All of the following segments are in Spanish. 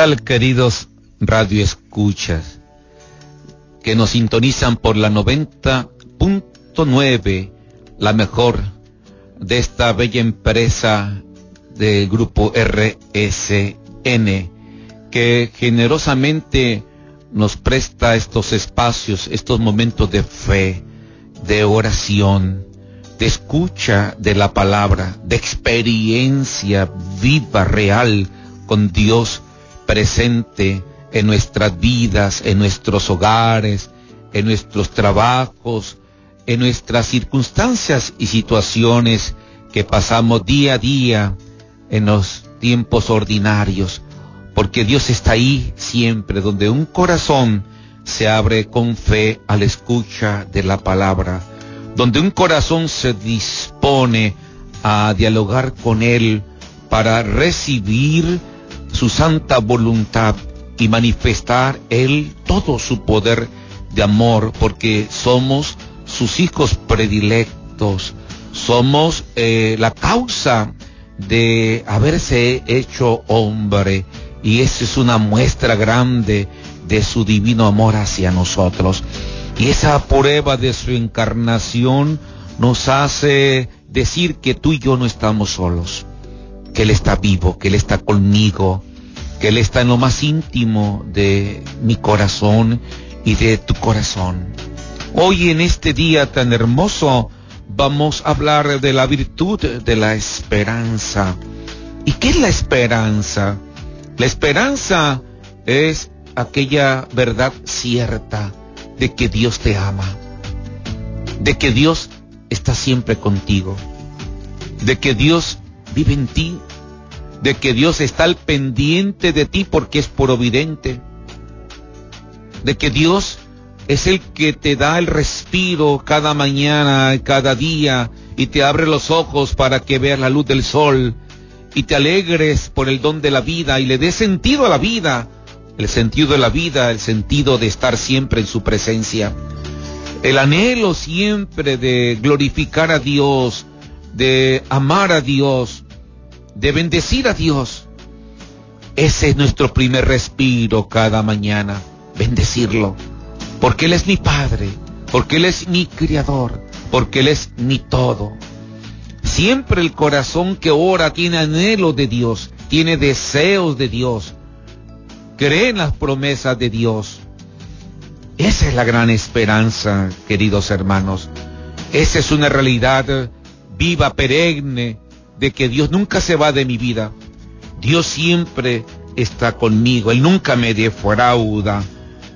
tal, queridos radioescuchas? Que nos sintonizan por la 90.9, la mejor de esta bella empresa del grupo RSN, que generosamente nos presta estos espacios, estos momentos de fe, de oración, de escucha de la palabra, de experiencia viva, real con Dios presente en nuestras vidas, en nuestros hogares, en nuestros trabajos, en nuestras circunstancias y situaciones que pasamos día a día en los tiempos ordinarios, porque Dios está ahí siempre, donde un corazón se abre con fe a la escucha de la palabra, donde un corazón se dispone a dialogar con Él para recibir su santa voluntad y manifestar Él todo su poder de amor, porque somos sus hijos predilectos, somos eh, la causa de haberse hecho hombre, y esa es una muestra grande de su divino amor hacia nosotros. Y esa prueba de su encarnación nos hace decir que tú y yo no estamos solos que Él está vivo, que Él está conmigo, que Él está en lo más íntimo de mi corazón y de tu corazón. Hoy en este día tan hermoso vamos a hablar de la virtud de la esperanza. ¿Y qué es la esperanza? La esperanza es aquella verdad cierta de que Dios te ama, de que Dios está siempre contigo, de que Dios vive en ti, de que Dios está al pendiente de ti porque es providente, de que Dios es el que te da el respiro cada mañana, cada día, y te abre los ojos para que veas la luz del sol, y te alegres por el don de la vida, y le des sentido a la vida, el sentido de la vida, el sentido de estar siempre en su presencia, el anhelo siempre de glorificar a Dios, de amar a Dios, de bendecir a Dios. Ese es nuestro primer respiro cada mañana, bendecirlo, porque Él es mi Padre, porque Él es mi Criador, porque Él es mi todo. Siempre el corazón que ora tiene anhelo de Dios, tiene deseos de Dios, cree en las promesas de Dios. Esa es la gran esperanza, queridos hermanos. Esa es una realidad viva, perenne, de que Dios nunca se va de mi vida. Dios siempre está conmigo, Él nunca me defrauda.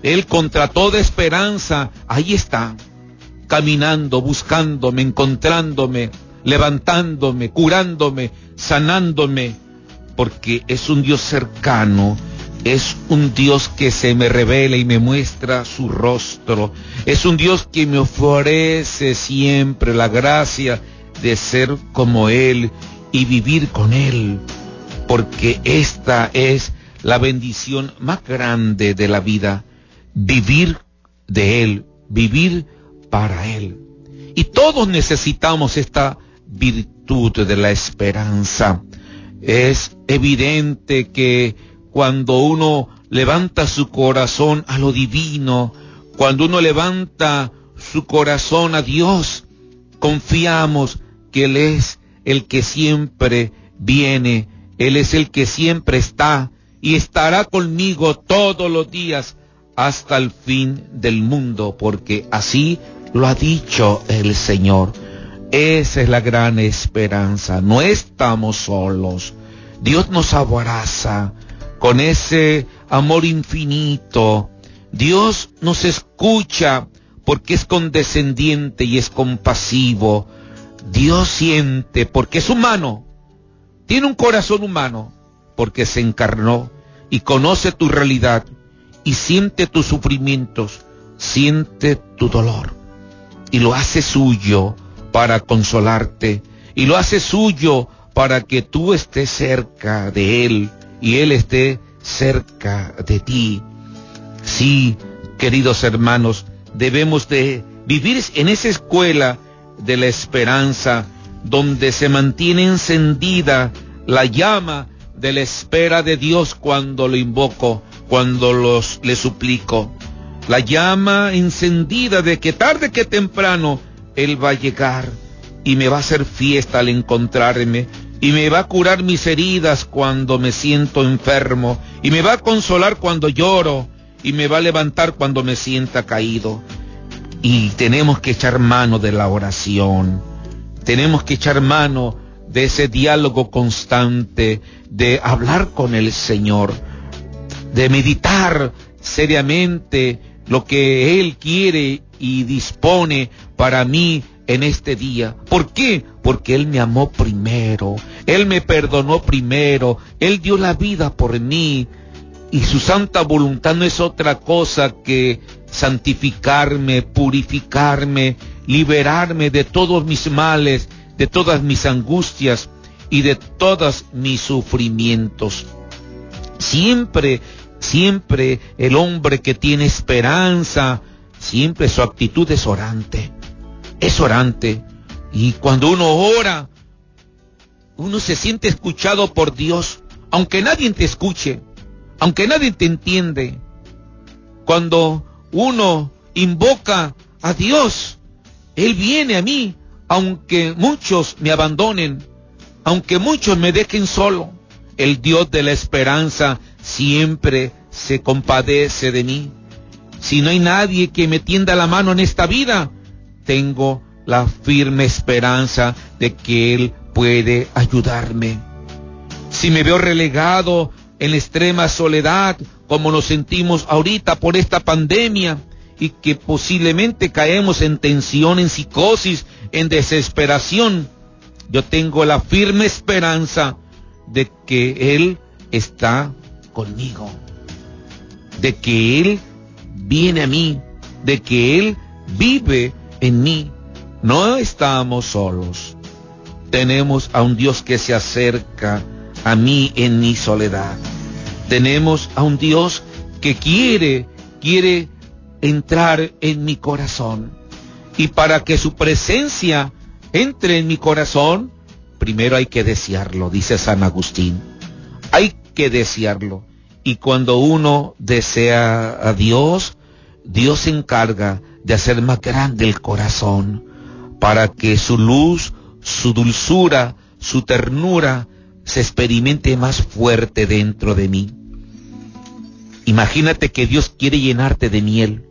Él contra toda esperanza, ahí está, caminando, buscándome, encontrándome, levantándome, curándome, sanándome, porque es un Dios cercano, es un Dios que se me revela y me muestra su rostro, es un Dios que me ofrece siempre la gracia de ser como Él y vivir con Él, porque esta es la bendición más grande de la vida, vivir de Él, vivir para Él. Y todos necesitamos esta virtud de la esperanza. Es evidente que cuando uno levanta su corazón a lo divino, cuando uno levanta su corazón a Dios, confiamos que Él es el que siempre viene, Él es el que siempre está y estará conmigo todos los días hasta el fin del mundo, porque así lo ha dicho el Señor. Esa es la gran esperanza. No estamos solos. Dios nos abraza con ese amor infinito. Dios nos escucha porque es condescendiente y es compasivo. Dios siente porque es humano, tiene un corazón humano, porque se encarnó y conoce tu realidad y siente tus sufrimientos, siente tu dolor y lo hace suyo para consolarte y lo hace suyo para que tú estés cerca de Él y Él esté cerca de ti. Sí, queridos hermanos, debemos de vivir en esa escuela de la esperanza, donde se mantiene encendida la llama de la espera de Dios cuando lo invoco, cuando los le suplico. La llama encendida de que tarde que temprano Él va a llegar y me va a hacer fiesta al encontrarme y me va a curar mis heridas cuando me siento enfermo y me va a consolar cuando lloro y me va a levantar cuando me sienta caído. Y tenemos que echar mano de la oración. Tenemos que echar mano de ese diálogo constante, de hablar con el Señor, de meditar seriamente lo que Él quiere y dispone para mí en este día. ¿Por qué? Porque Él me amó primero, Él me perdonó primero, Él dio la vida por mí y su santa voluntad no es otra cosa que santificarme, purificarme, liberarme de todos mis males, de todas mis angustias y de todos mis sufrimientos. Siempre, siempre el hombre que tiene esperanza, siempre su actitud es orante es orante. Y cuando uno ora, uno se siente escuchado por Dios, aunque nadie te escuche, aunque nadie te entiende. Cuando uno invoca a Dios, Él viene a mí, aunque muchos me abandonen, aunque muchos me dejen solo. El Dios de la esperanza siempre se compadece de mí. Si no hay nadie que me tienda la mano en esta vida, tengo la firme esperanza de que Él puede ayudarme. Si me veo relegado en extrema soledad, como nos sentimos ahorita por esta pandemia, y que posiblemente caemos en tensión, en psicosis, en desesperación, yo tengo la firme esperanza de que Él está conmigo, de que Él viene a mí, de que Él vive en mí. No estamos solos. Tenemos a un Dios que se acerca a mí en mi soledad. Tenemos a un Dios que quiere, quiere entrar en mi corazón. Y para que su presencia entre en mi corazón, primero hay que desearlo, dice San Agustín. Hay que desearlo. Y cuando uno desea a Dios, Dios se encarga de hacer más grande el corazón, para que su luz, su dulzura, su ternura se experimente más fuerte dentro de mí. Imagínate que Dios quiere llenarte de miel,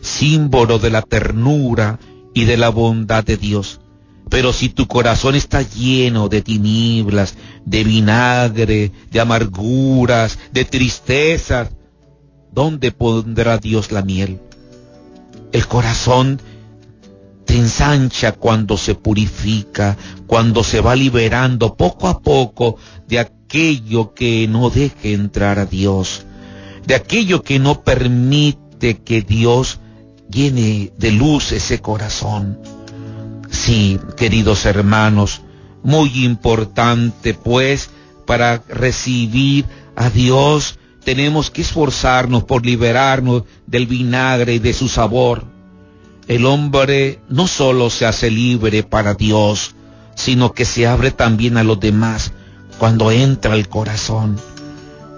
símbolo de la ternura y de la bondad de Dios. Pero si tu corazón está lleno de tinieblas, de vinagre, de amarguras, de tristezas, ¿dónde pondrá Dios la miel? El corazón te ensancha cuando se purifica, cuando se va liberando poco a poco de aquello que no deje entrar a Dios, de aquello que no permite que Dios llene de luz ese corazón. Sí, queridos hermanos, muy importante pues para recibir a Dios tenemos que esforzarnos por liberarnos del vinagre y de su sabor. El hombre no solo se hace libre para Dios, sino que se abre también a los demás cuando entra el corazón.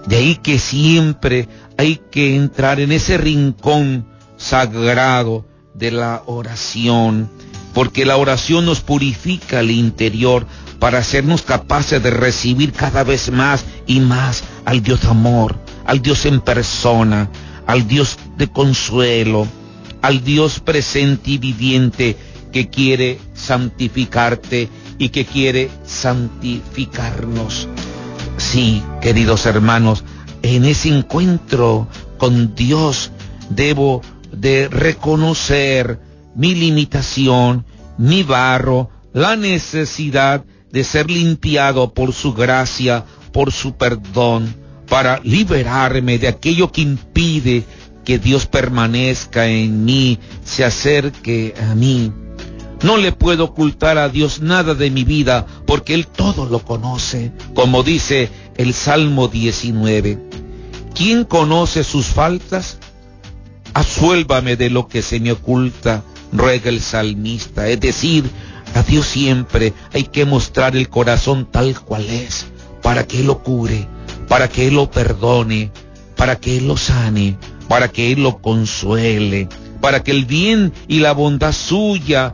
De ahí que siempre hay que entrar en ese rincón sagrado de la oración, porque la oración nos purifica el interior para hacernos capaces de recibir cada vez más y más al Dios amor, al Dios en persona, al Dios de consuelo, al Dios presente y viviente que quiere santificarte y que quiere santificarnos. Sí, queridos hermanos, en ese encuentro con Dios debo de reconocer mi limitación, mi barro, la necesidad de ser limpiado por su gracia, por su perdón para liberarme de aquello que impide que Dios permanezca en mí, se acerque a mí. No le puedo ocultar a Dios nada de mi vida porque Él todo lo conoce, como dice el Salmo 19. ¿Quién conoce sus faltas? Asuélvame de lo que se me oculta, ruega el salmista. Es decir, a Dios siempre hay que mostrar el corazón tal cual es para que Él lo cure, para que Él lo perdone, para que Él lo sane, para que Él lo consuele, para que el bien y la bondad suya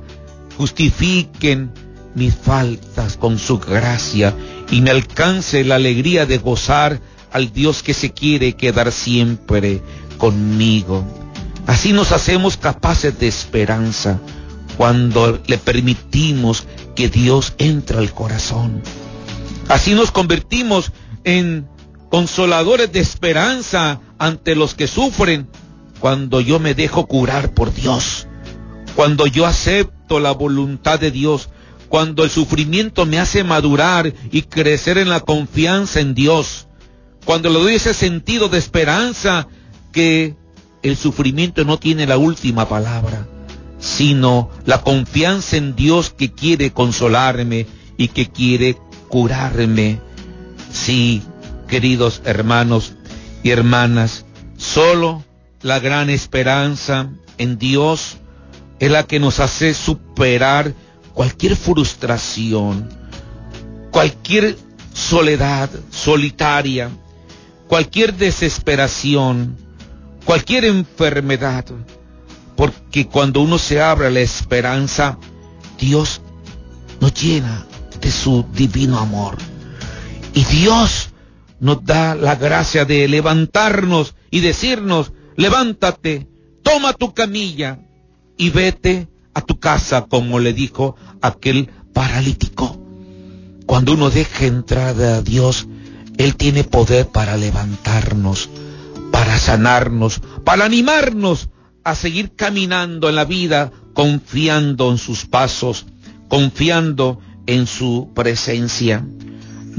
justifiquen mis faltas con su gracia y me alcance la alegría de gozar al Dios que se quiere quedar siempre conmigo. Así nos hacemos capaces de esperanza cuando le permitimos que Dios entre al corazón. Así nos convertimos en consoladores de esperanza ante los que sufren cuando yo me dejo curar por Dios, cuando yo acepto la voluntad de Dios, cuando el sufrimiento me hace madurar y crecer en la confianza en Dios, cuando le doy ese sentido de esperanza que el sufrimiento no tiene la última palabra, sino la confianza en Dios que quiere consolarme y que quiere curarme. Sí, queridos hermanos y hermanas, solo la gran esperanza en Dios es la que nos hace superar cualquier frustración, cualquier soledad solitaria, cualquier desesperación, cualquier enfermedad, porque cuando uno se abre la esperanza, Dios nos llena de su divino amor. Y Dios nos da la gracia de levantarnos y decirnos, levántate, toma tu camilla y vete a tu casa, como le dijo aquel paralítico. Cuando uno deja entrar a Dios, Él tiene poder para levantarnos, para sanarnos, para animarnos a seguir caminando en la vida, confiando en sus pasos, confiando en su presencia.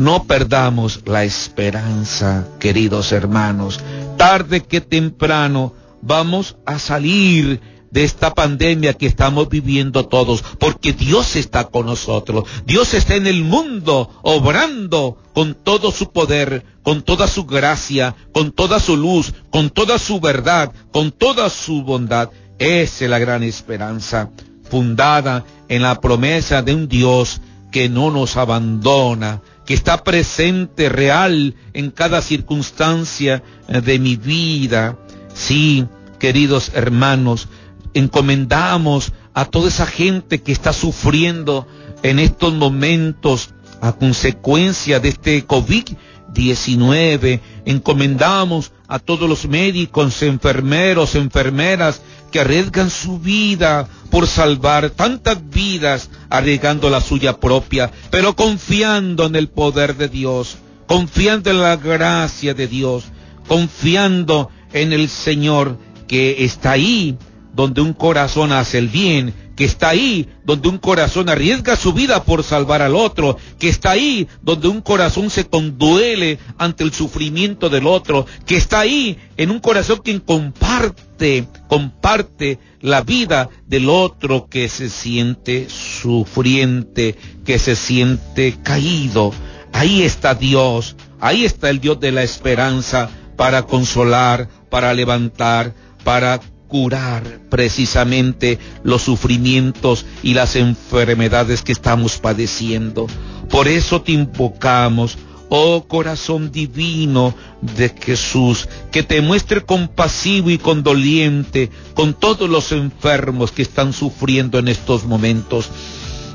No perdamos la esperanza, queridos hermanos. Tarde que temprano vamos a salir de esta pandemia que estamos viviendo todos, porque Dios está con nosotros. Dios está en el mundo obrando con todo su poder, con toda su gracia, con toda su luz, con toda su verdad, con toda su bondad. Esa es la gran esperanza, fundada en la promesa de un Dios que no nos abandona, que está presente real en cada circunstancia de mi vida. Sí, queridos hermanos, encomendamos a toda esa gente que está sufriendo en estos momentos a consecuencia de este COVID-19. Encomendamos a todos los médicos, enfermeros, enfermeras que arriesgan su vida por salvar tantas vidas, arriesgando la suya propia, pero confiando en el poder de Dios, confiando en la gracia de Dios, confiando en el Señor que está ahí donde un corazón hace el bien, que está ahí donde un corazón arriesga su vida por salvar al otro, que está ahí donde un corazón se conduele ante el sufrimiento del otro, que está ahí en un corazón quien comparte, comparte la vida del otro que se siente sufriente, que se siente caído. Ahí está Dios, ahí está el Dios de la esperanza para consolar, para levantar, para curar precisamente los sufrimientos y las enfermedades que estamos padeciendo. Por eso te invocamos, oh corazón divino de Jesús, que te muestre compasivo y condoliente con todos los enfermos que están sufriendo en estos momentos.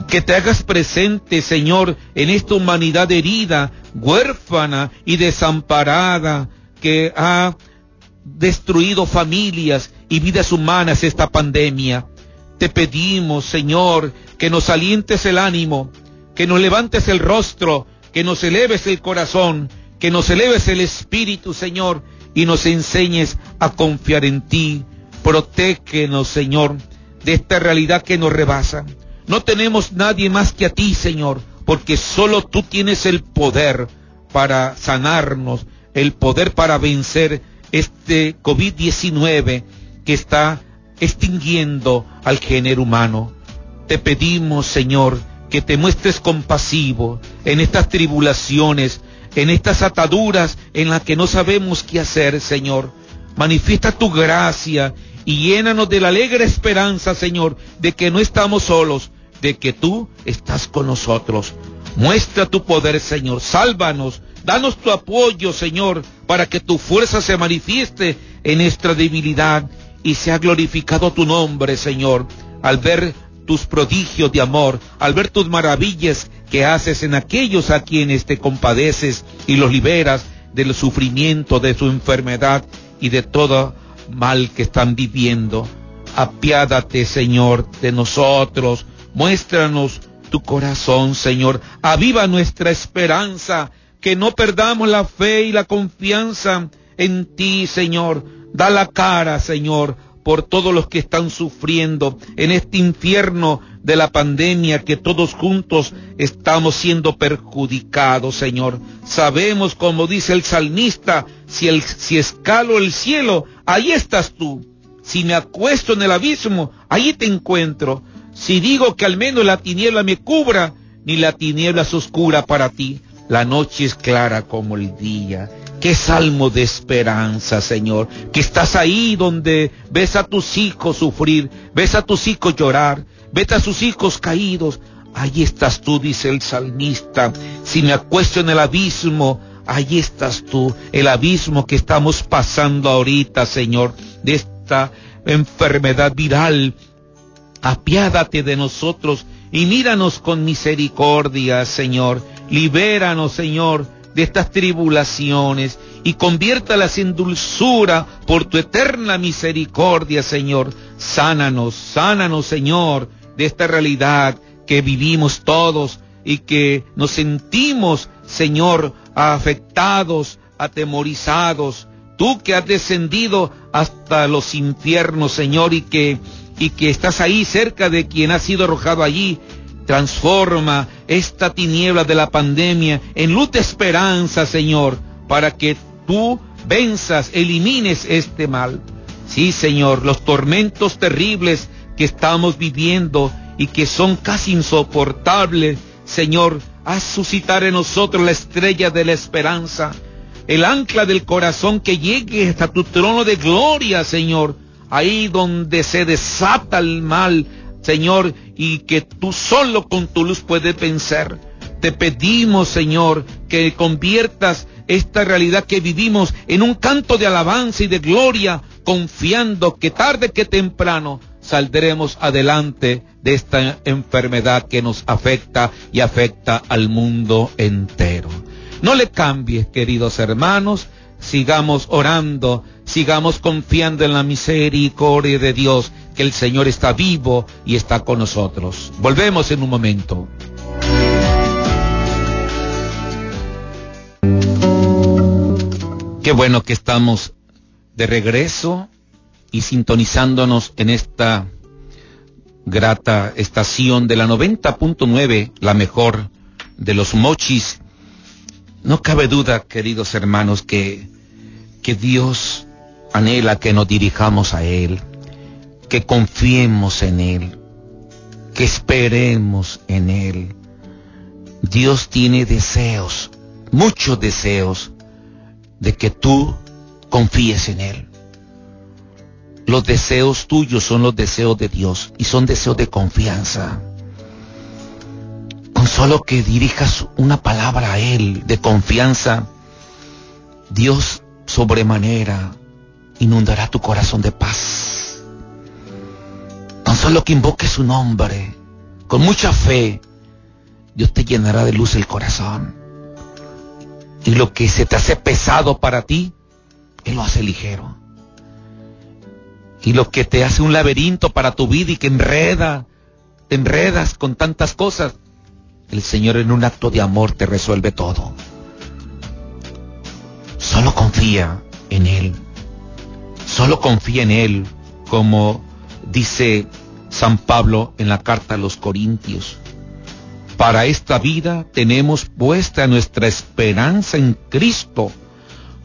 Que te hagas presente, Señor, en esta humanidad herida, huérfana y desamparada, que ha destruido familias y vidas humanas esta pandemia. Te pedimos, Señor, que nos alientes el ánimo, que nos levantes el rostro, que nos eleves el corazón, que nos eleves el espíritu, Señor, y nos enseñes a confiar en ti. Protégenos, Señor, de esta realidad que nos rebasa. No tenemos nadie más que a ti, Señor, porque solo tú tienes el poder para sanarnos, el poder para vencer este COVID-19 que está extinguiendo al género humano. Te pedimos, Señor, que te muestres compasivo en estas tribulaciones, en estas ataduras en las que no sabemos qué hacer, Señor. Manifiesta tu gracia y llénanos de la alegre esperanza, Señor, de que no estamos solos, de que tú estás con nosotros. Muestra tu poder, Señor. Sálvanos Danos tu apoyo, Señor, para que tu fuerza se manifieste en nuestra debilidad y sea glorificado tu nombre, Señor, al ver tus prodigios de amor, al ver tus maravillas que haces en aquellos a quienes te compadeces y los liberas del sufrimiento, de su enfermedad y de todo mal que están viviendo. Apiádate, Señor, de nosotros. Muéstranos tu corazón, Señor. Aviva nuestra esperanza. Que no perdamos la fe y la confianza en ti, Señor. Da la cara, Señor, por todos los que están sufriendo en este infierno de la pandemia que todos juntos estamos siendo perjudicados, Señor. Sabemos, como dice el salmista, si, escalo el cielo, ahí estás tú. Si me acuesto en el abismo, ahí te encuentro. Si digo que al menos la tiniebla me cubra, ni la tiniebla es oscura para ti. La noche es clara como el día. Qué salmo de esperanza, Señor. Que estás ahí donde ves a tus hijos sufrir, ves a tus hijos llorar, ves a sus hijos caídos. Ahí estás tú, dice el salmista. Si me acuesto en el abismo, ahí estás tú. El abismo que estamos pasando ahorita, Señor, de esta enfermedad viral apiádate de nosotros y míranos con misericordia, Señor. Libéranos, Señor, de estas tribulaciones y conviértalas en dulzura por tu eterna misericordia, Señor. Sánanos, sánanos, Señor, de esta realidad que vivimos todos y que nos sentimos, Señor, afectados, atemorizados. Tú que has descendido hasta los infiernos, Señor, y que y que estás ahí cerca de quien ha sido arrojado allí. Transforma esta tiniebla de la pandemia en luz de esperanza, Señor, para que tú venzas, elimines este mal. Sí, Señor, los tormentos terribles que estamos viviendo y que son casi insoportables, Señor, haz suscitar en nosotros la estrella de la esperanza, el ancla del corazón que llegue hasta tu trono de gloria, Señor, ahí donde se desata el mal, Señor, y que tú solo con tu luz puedes vencer. Te pedimos, Señor, que conviertas esta realidad que vivimos en un canto de alabanza y de gloria, confiando que tarde que temprano saldremos adelante de esta enfermedad que nos afecta y afecta al mundo entero. No le cambies, queridos hermanos, sigamos orando, sigamos confiando en la misericordia de Dios, que el Señor está vivo y está con nosotros. Volvemos en un momento. Qué bueno que estamos de regreso y sintonizándonos en esta grata estación de la 90.9, la mejor de los mochis. No cabe duda, queridos hermanos, que que Dios anhela que nos dirijamos a Él, que confiemos en Él, que esperemos en Él. Dios tiene deseos, muchos deseos, de que tú confíes en Él. Los deseos tuyos son los deseos de Dios y son deseos de confianza. Con solo que dirijas una palabra a Él de confianza, Dios sobremanera inundará tu corazón de paz. Solo que invoques su nombre, con mucha fe, Dios te llenará de luz el corazón. Y lo que se te hace pesado para ti, Él lo hace ligero. Y lo que te hace un laberinto para tu vida y que enreda, te enredas con tantas cosas, el Señor en un acto de amor te resuelve todo. Solo confía en Él. Solo confía en Él, como dice San Pablo en la carta a los Corintios. Para esta vida tenemos puesta nuestra esperanza en Cristo.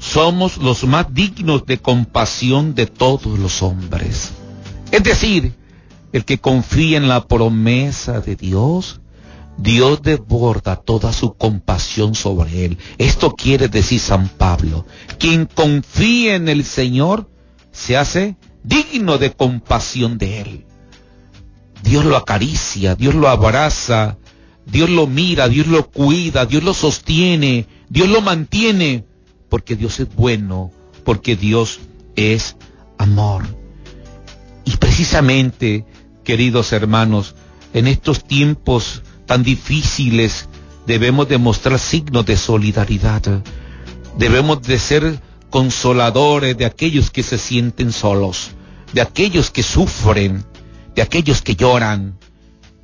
Somos los más dignos de compasión de todos los hombres. Es decir, el que confía en la promesa de Dios Dios desborda toda su compasión sobre él. Esto quiere decir San Pablo. Quien confía en el Señor se hace digno de compasión de él. Dios lo acaricia, Dios lo abraza, Dios lo mira, Dios lo cuida, Dios lo sostiene, Dios lo mantiene porque Dios es bueno, porque Dios es amor. Y precisamente, queridos hermanos, en estos tiempos tan difíciles debemos demostrar signos de solidaridad. Debemos de ser consoladores de aquellos que se sienten solos, de aquellos que sufren, de aquellos que lloran,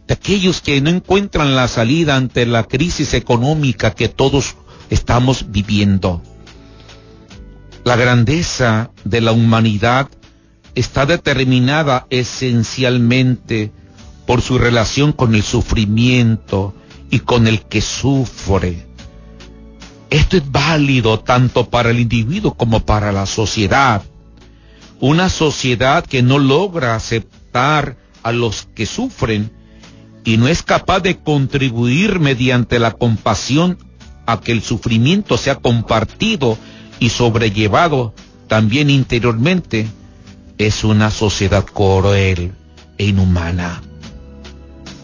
de aquellos que no encuentran la salida ante la crisis económica que todos estamos viviendo. La grandeza de la humanidad está determinada esencialmente por su relación con el sufrimiento y con el que sufre. Esto es válido tanto para el individuo como para la sociedad. Una sociedad que no logra aceptar a los que sufren y no es capaz de contribuir mediante la compasión a que el sufrimiento sea compartido y sobrellevado también interiormente, es una sociedad cruel e inhumana.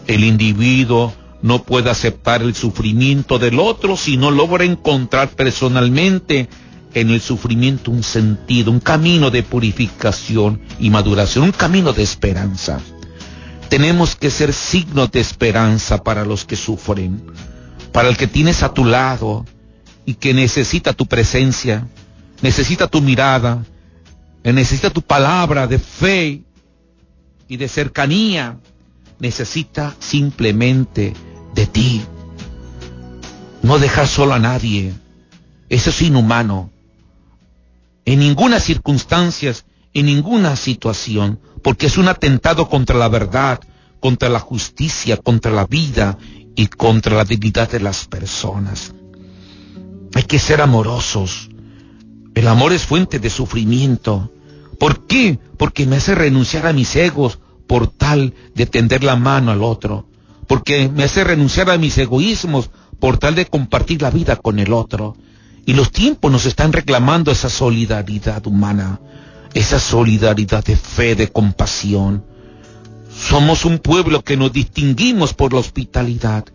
El individuo no puede aceptar el sufrimiento del otro si no logra encontrar personalmente en el sufrimiento un sentido, un camino de purificación y maduración, un camino de esperanza. Tenemos que ser signos de esperanza para los que sufren, para el que tienes a tu lado y que necesita tu presencia, necesita tu mirada, necesita tu palabra de fe y de cercanía, necesita simplemente de ti. No dejar solo a nadie, eso es inhumano. En ninguna circunstancia, en ninguna situación, porque es un atentado contra la verdad, contra la justicia, contra la vida y contra la dignidad de las personas. Hay que ser amorosos. El amor es fuente de sufrimiento. ¿Por qué? Porque me hace renunciar a mis egos por tal de tender la mano al otro. Porque me hace renunciar a mis egoísmos por tal de compartir la vida con el otro. Y los tiempos nos están reclamando esa solidaridad humana esa solidaridad de fe, de compasión. Somos un pueblo que nos distinguimos por la hospitalidad,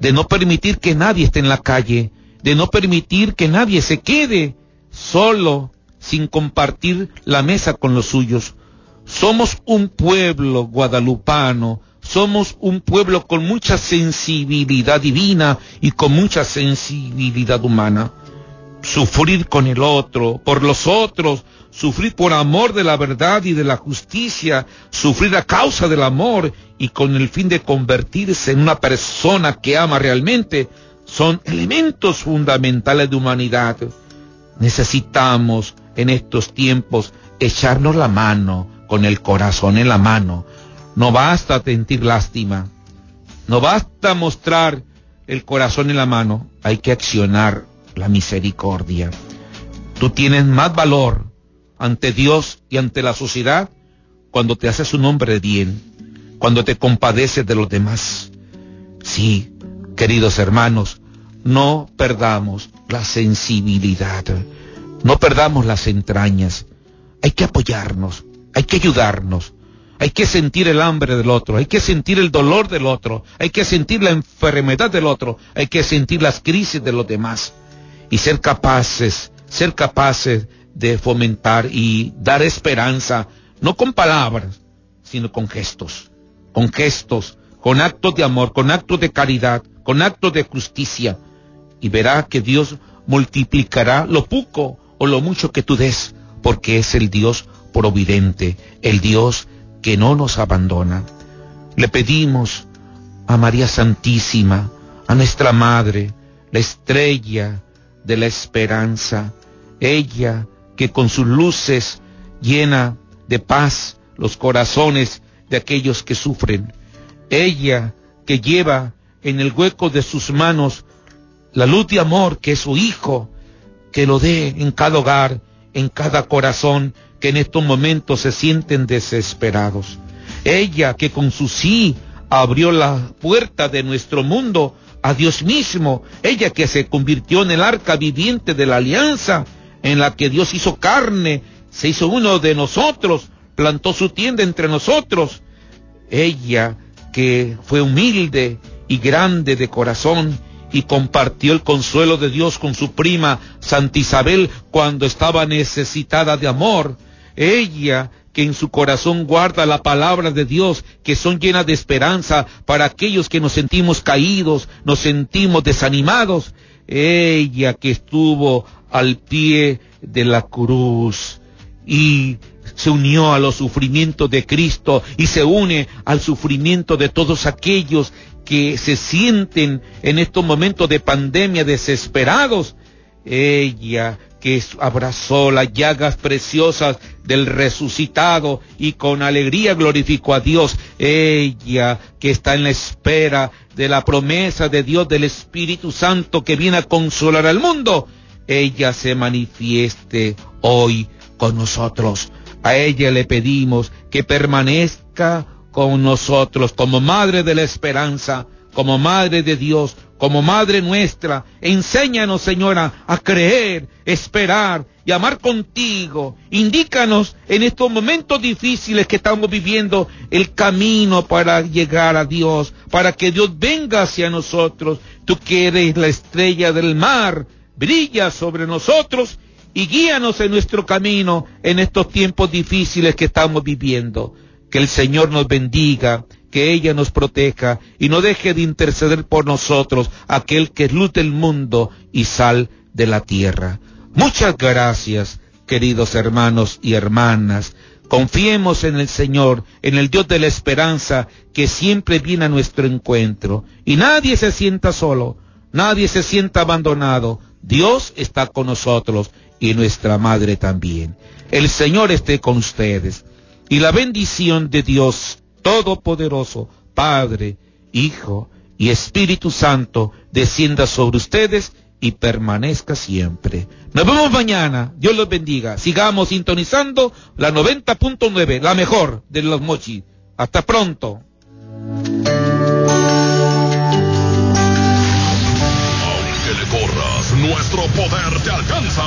de no permitir que nadie esté en la calle, de no permitir que nadie se quede solo sin compartir la mesa con los suyos. Somos un pueblo guadalupano, somos un pueblo con mucha sensibilidad divina y con mucha sensibilidad humana. Sufrir con el otro, por los otros, sufrir por amor de la verdad y de la justicia, sufrir a causa del amor y con el fin de convertirse en una persona que ama realmente, son elementos fundamentales de humanidad. Necesitamos en estos tiempos echarnos la mano con el corazón en la mano. No basta sentir lástima, no basta mostrar el corazón en la mano, hay que accionar la misericordia. Tú tienes más valor ante Dios y ante la sociedad cuando te haces un hombre de bien, cuando te compadeces de los demás. Sí, queridos hermanos, no perdamos la sensibilidad, no perdamos las entrañas. Hay que apoyarnos, hay que ayudarnos, hay que sentir el hambre del otro, hay que sentir el dolor del otro, hay que sentir la enfermedad del otro, hay que sentir las crisis de los demás y ser capaces, ser capaces de fomentar y dar esperanza, no con palabras, sino con gestos, con gestos, con actos de amor, con actos de caridad, con actos de justicia, y verá que Dios multiplicará lo poco o lo mucho que tú des, porque es el Dios providente, el Dios que no nos abandona. Le pedimos a María Santísima, a nuestra Madre, la estrella de la esperanza, ella que con sus luces llena de paz los corazones de aquellos que sufren. Ella que lleva en el hueco de sus manos la luz de amor que es su Hijo, que lo dé en cada hogar, en cada corazón que en estos momentos se sienten desesperados. Ella que con su sí abrió la puerta de nuestro mundo a Dios mismo. Ella que se convirtió en el arca viviente de la alianza en la que Dios hizo carne, se hizo uno de nosotros, plantó su tienda entre nosotros. Ella que fue humilde y grande de corazón y compartió el consuelo de Dios con su prima Santa Isabel cuando estaba necesitada de amor. Ella que en su corazón guarda la palabra de Dios, que son llenas de esperanza para aquellos que nos sentimos caídos, nos sentimos desanimados. Ella que estuvo al pie de la cruz y se unió a los sufrimientos de Cristo y se une al sufrimiento de todos aquellos que se sienten en estos momentos de pandemia desesperados. Ella que abrazó las llagas preciosas del resucitado y con alegría glorificó a Dios. Ella que está en la espera de la promesa de Dios del Espíritu Santo que viene a consolar al mundo. Ella se manifieste hoy con nosotros. A ella le pedimos que permanezca con nosotros como Madre de la Esperanza, como Madre de Dios, como Madre nuestra. Enséñanos, Señora, a creer, esperar y amar contigo. Indícanos en estos momentos difíciles que estamos viviendo el camino para llegar a Dios, para que Dios venga hacia nosotros. Tú que eres la estrella del mar, brilla sobre nosotros y guíanos en nuestro camino en estos tiempos difíciles que estamos viviendo. Que el Señor nos bendiga, que ella nos proteja y no deje de interceder por nosotros, aquel que es luz del mundo y sal de la tierra. Muchas gracias, queridos hermanos y hermanas. Confiemos en el Señor, en el Dios de la esperanza que siempre viene a nuestro encuentro. Y nadie se sienta solo, nadie se sienta abandonado. Dios está con nosotros y nuestra Madre también. El Señor esté con ustedes y la bendición de Dios Todopoderoso, Padre, Hijo y Espíritu Santo, descienda sobre ustedes y permanezca siempre. Nos vemos mañana. Dios los bendiga. Sigamos sintonizando la 90.9, la mejor de los mochi. Hasta pronto. Aunque le corras, nuestro poder te alcanza.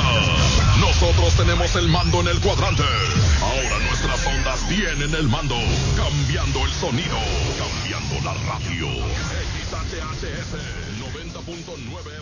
Nosotros tenemos el mando en el cuadrante. Tienen el mando. Cambiando el sonido. Cambiando la radio. XHHS 90.9 FM.